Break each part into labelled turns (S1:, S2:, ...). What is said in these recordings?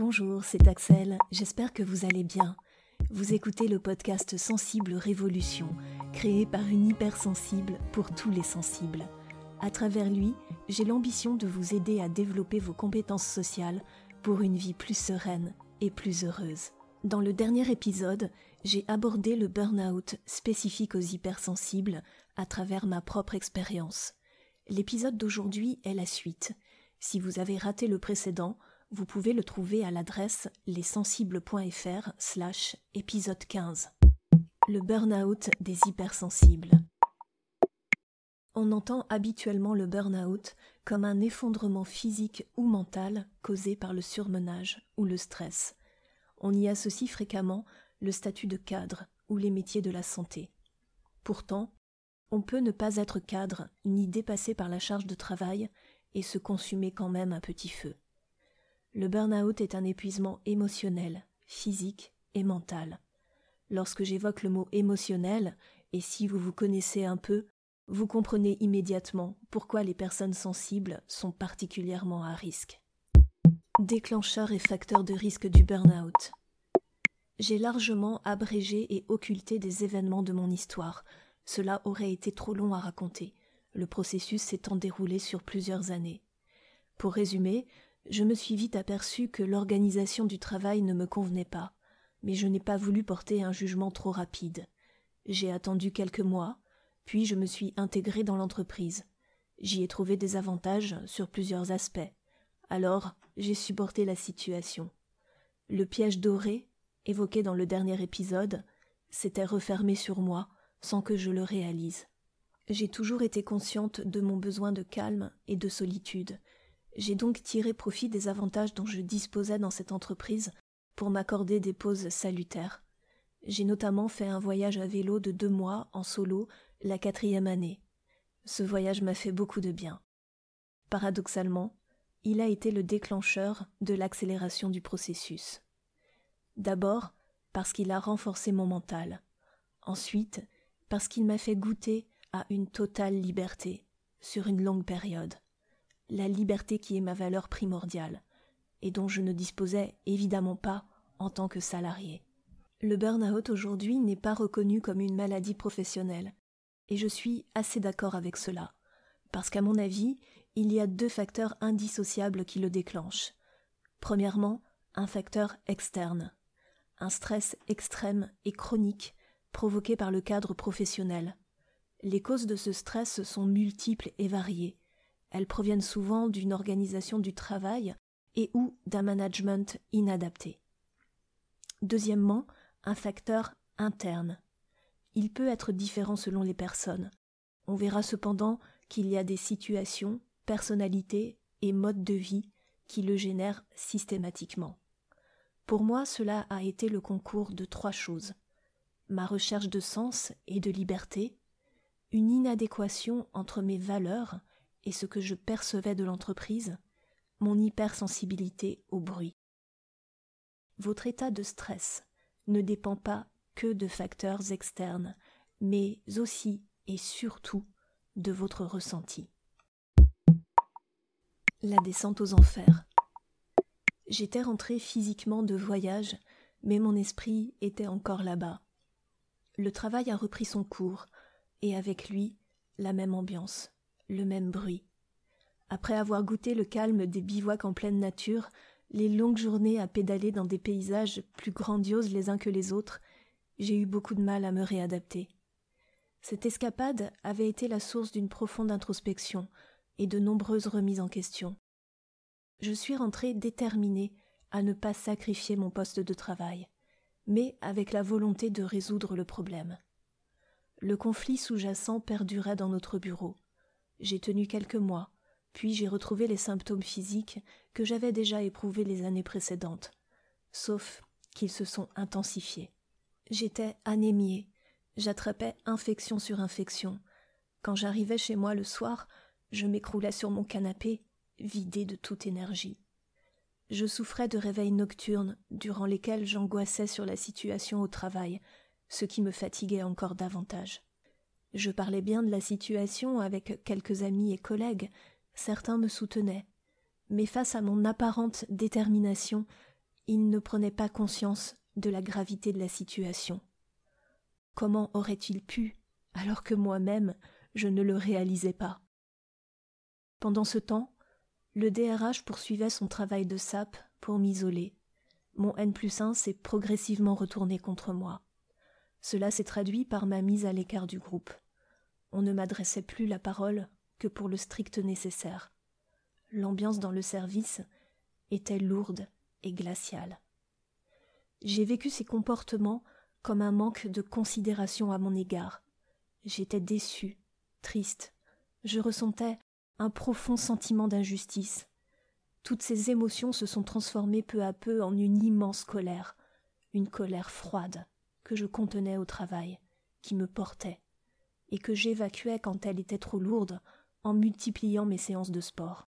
S1: Bonjour, c'est Axel, j'espère que vous allez bien. Vous écoutez le podcast Sensible Révolution, créé par une hypersensible pour tous les sensibles. À travers lui, j'ai l'ambition de vous aider à développer vos compétences sociales pour une vie plus sereine et plus heureuse. Dans le dernier épisode, j'ai abordé le burn-out spécifique aux hypersensibles à travers ma propre expérience. L'épisode d'aujourd'hui est la suite. Si vous avez raté le précédent, vous pouvez le trouver à l'adresse lessensibles.fr slash épisode 15. Le burn-out des hypersensibles. On entend habituellement le burn-out comme un effondrement physique ou mental causé par le surmenage ou le stress. On y associe fréquemment le statut de cadre ou les métiers de la santé. Pourtant, on peut ne pas être cadre ni dépassé par la charge de travail et se consumer quand même à petit feu. Le burn-out est un épuisement émotionnel, physique et mental. Lorsque j'évoque le mot émotionnel, et si vous vous connaissez un peu, vous comprenez immédiatement pourquoi les personnes sensibles sont particulièrement à risque. Déclencheur et facteur de risque du burn-out. J'ai largement abrégé et occulté des événements de mon histoire. Cela aurait été trop long à raconter, le processus s'étant déroulé sur plusieurs années. Pour résumer, je me suis vite aperçu que l'organisation du travail ne me convenait pas, mais je n'ai pas voulu porter un jugement trop rapide. J'ai attendu quelques mois, puis je me suis intégré dans l'entreprise. J'y ai trouvé des avantages sur plusieurs aspects. Alors, j'ai supporté la situation. Le piège doré, évoqué dans le dernier épisode, s'était refermé sur moi sans que je le réalise. J'ai toujours été consciente de mon besoin de calme et de solitude, j'ai donc tiré profit des avantages dont je disposais dans cette entreprise pour m'accorder des pauses salutaires. J'ai notamment fait un voyage à vélo de deux mois en solo la quatrième année. Ce voyage m'a fait beaucoup de bien. Paradoxalement, il a été le déclencheur de l'accélération du processus. D'abord parce qu'il a renforcé mon mental. Ensuite, parce qu'il m'a fait goûter à une totale liberté sur une longue période la liberté qui est ma valeur primordiale, et dont je ne disposais évidemment pas en tant que salarié. Le burn-out aujourd'hui n'est pas reconnu comme une maladie professionnelle, et je suis assez d'accord avec cela, parce qu'à mon avis, il y a deux facteurs indissociables qui le déclenchent. Premièrement, un facteur externe, un stress extrême et chronique provoqué par le cadre professionnel. Les causes de ce stress sont multiples et variées, elles proviennent souvent d'une organisation du travail et ou d'un management inadapté. Deuxièmement, un facteur interne. Il peut être différent selon les personnes. On verra cependant qu'il y a des situations, personnalités et modes de vie qui le génèrent systématiquement. Pour moi, cela a été le concours de trois choses ma recherche de sens et de liberté, une inadéquation entre mes valeurs et ce que je percevais de l'entreprise, mon hypersensibilité au bruit. Votre état de stress ne dépend pas que de facteurs externes, mais aussi et surtout de votre ressenti. La descente aux enfers. J'étais rentré physiquement de voyage, mais mon esprit était encore là-bas. Le travail a repris son cours, et avec lui la même ambiance le même bruit. Après avoir goûté le calme des bivouacs en pleine nature, les longues journées à pédaler dans des paysages plus grandioses les uns que les autres, j'ai eu beaucoup de mal à me réadapter. Cette escapade avait été la source d'une profonde introspection et de nombreuses remises en question. Je suis rentré déterminé à ne pas sacrifier mon poste de travail, mais avec la volonté de résoudre le problème. Le conflit sous-jacent perdurait dans notre bureau. J'ai tenu quelques mois, puis j'ai retrouvé les symptômes physiques que j'avais déjà éprouvés les années précédentes, sauf qu'ils se sont intensifiés. J'étais anémiée, j'attrapais infection sur infection. Quand j'arrivais chez moi le soir, je m'écroulais sur mon canapé, vidé de toute énergie. Je souffrais de réveils nocturnes durant lesquels j'angoissais sur la situation au travail, ce qui me fatiguait encore davantage. Je parlais bien de la situation avec quelques amis et collègues, certains me soutenaient, mais face à mon apparente détermination, il ne prenait pas conscience de la gravité de la situation. Comment aurait-il pu, alors que moi-même je ne le réalisais pas? Pendant ce temps, le DRH poursuivait son travail de sape pour m'isoler. Mon N plus 1 s'est progressivement retourné contre moi. Cela s'est traduit par ma mise à l'écart du groupe. On ne m'adressait plus la parole que pour le strict nécessaire. L'ambiance dans le service était lourde et glaciale. J'ai vécu ces comportements comme un manque de considération à mon égard. J'étais déçu, triste. Je ressentais un profond sentiment d'injustice. Toutes ces émotions se sont transformées peu à peu en une immense colère, une colère froide je contenais au travail, qui me portait, et que j'évacuais quand elle était trop lourde en multipliant mes séances de sport.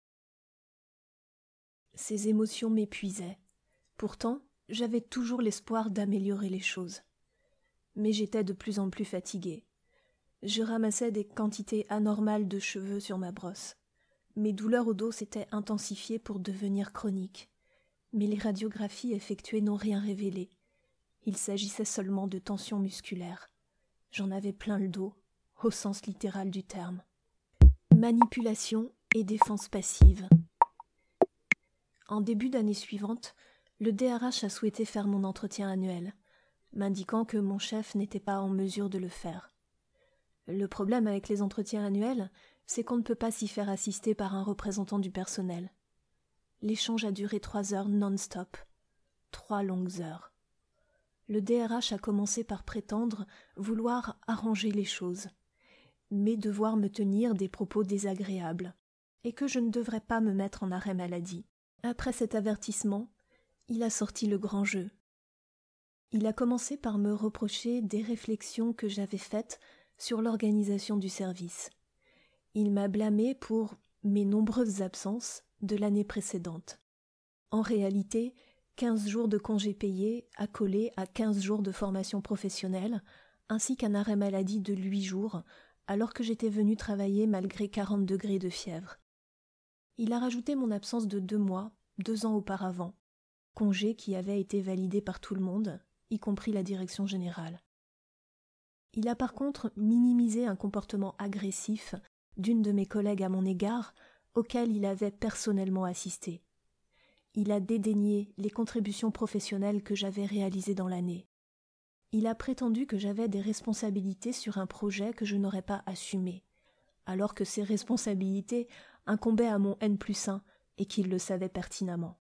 S1: Ces émotions m'épuisaient. Pourtant, j'avais toujours l'espoir d'améliorer les choses. Mais j'étais de plus en plus fatiguée. Je ramassais des quantités anormales de cheveux sur ma brosse. Mes douleurs au dos s'étaient intensifiées pour devenir chroniques. Mais les radiographies effectuées n'ont rien révélé. Il s'agissait seulement de tensions musculaires. J'en avais plein le dos, au sens littéral du terme. Manipulation et défense passive. En début d'année suivante, le DRH a souhaité faire mon entretien annuel, m'indiquant que mon chef n'était pas en mesure de le faire. Le problème avec les entretiens annuels, c'est qu'on ne peut pas s'y faire assister par un représentant du personnel. L'échange a duré trois heures non-stop. Trois longues heures. Le DRH a commencé par prétendre vouloir arranger les choses, mais devoir me tenir des propos désagréables, et que je ne devrais pas me mettre en arrêt maladie. Après cet avertissement, il a sorti le grand jeu. Il a commencé par me reprocher des réflexions que j'avais faites sur l'organisation du service. Il m'a blâmé pour mes nombreuses absences de l'année précédente. En réalité, quinze jours de congés payés accolés à quinze jours de formation professionnelle, ainsi qu'un arrêt maladie de huit jours, alors que j'étais venu travailler malgré quarante degrés de fièvre. Il a rajouté mon absence de deux mois, deux ans auparavant, congé qui avait été validé par tout le monde, y compris la direction générale. Il a par contre minimisé un comportement agressif d'une de mes collègues à mon égard, auquel il avait personnellement assisté. Il a dédaigné les contributions professionnelles que j'avais réalisées dans l'année. Il a prétendu que j'avais des responsabilités sur un projet que je n'aurais pas assumé, alors que ces responsabilités incombaient à mon N plus 1 et qu'il le savait pertinemment.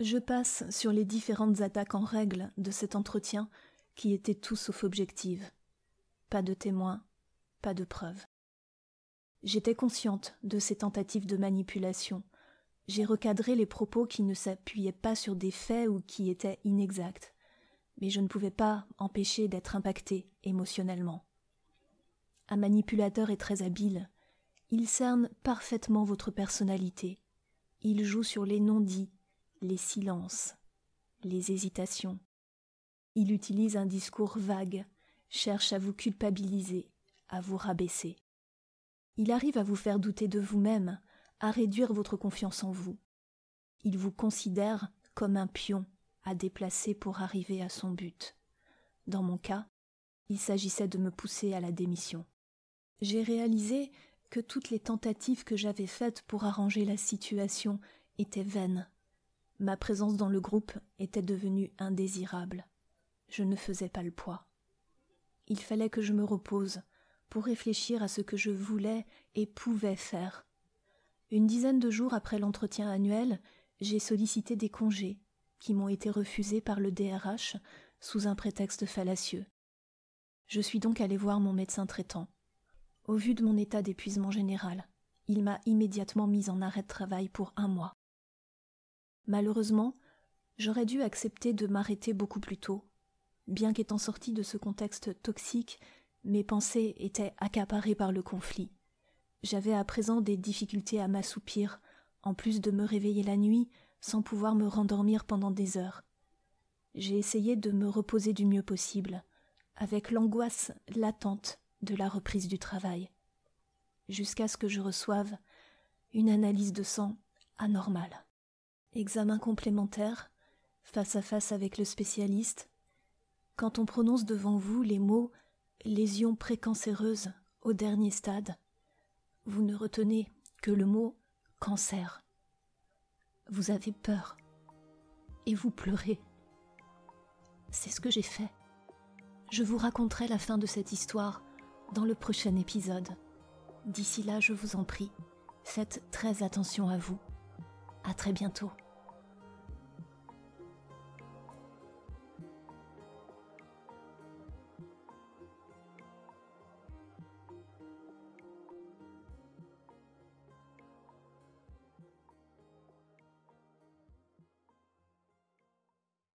S1: Je passe sur les différentes attaques en règle de cet entretien qui étaient tout sauf objectives. Pas de témoins, pas de preuves. J'étais consciente de ces tentatives de manipulation. J'ai recadré les propos qui ne s'appuyaient pas sur des faits ou qui étaient inexacts. Mais je ne pouvais pas empêcher d'être impactée émotionnellement. Un manipulateur est très habile. Il cerne parfaitement votre personnalité. Il joue sur les non-dits, les silences, les hésitations. Il utilise un discours vague, cherche à vous culpabiliser, à vous rabaisser. Il arrive à vous faire douter de vous-même, à réduire votre confiance en vous. Il vous considère comme un pion à déplacer pour arriver à son but. Dans mon cas, il s'agissait de me pousser à la démission. J'ai réalisé que toutes les tentatives que j'avais faites pour arranger la situation étaient vaines. Ma présence dans le groupe était devenue indésirable. Je ne faisais pas le poids. Il fallait que je me repose pour réfléchir à ce que je voulais et pouvais faire. Une dizaine de jours après l'entretien annuel, j'ai sollicité des congés qui m'ont été refusés par le DRH sous un prétexte fallacieux. Je suis donc allé voir mon médecin traitant. Au vu de mon état d'épuisement général, il m'a immédiatement mis en arrêt de travail pour un mois. Malheureusement, j'aurais dû accepter de m'arrêter beaucoup plus tôt, Bien qu'étant sorti de ce contexte toxique, mes pensées étaient accaparées par le conflit. J'avais à présent des difficultés à m'assoupir, en plus de me réveiller la nuit sans pouvoir me rendormir pendant des heures. J'ai essayé de me reposer du mieux possible, avec l'angoisse latente de la reprise du travail, jusqu'à ce que je reçoive une analyse de sang anormale. Examen complémentaire, face à face avec le spécialiste, quand on prononce devant vous les mots lésion précancéreuse au dernier stade, vous ne retenez que le mot cancer. Vous avez peur et vous pleurez. C'est ce que j'ai fait. Je vous raconterai la fin de cette histoire dans le prochain épisode. D'ici là, je vous en prie, faites très attention à vous. À très bientôt.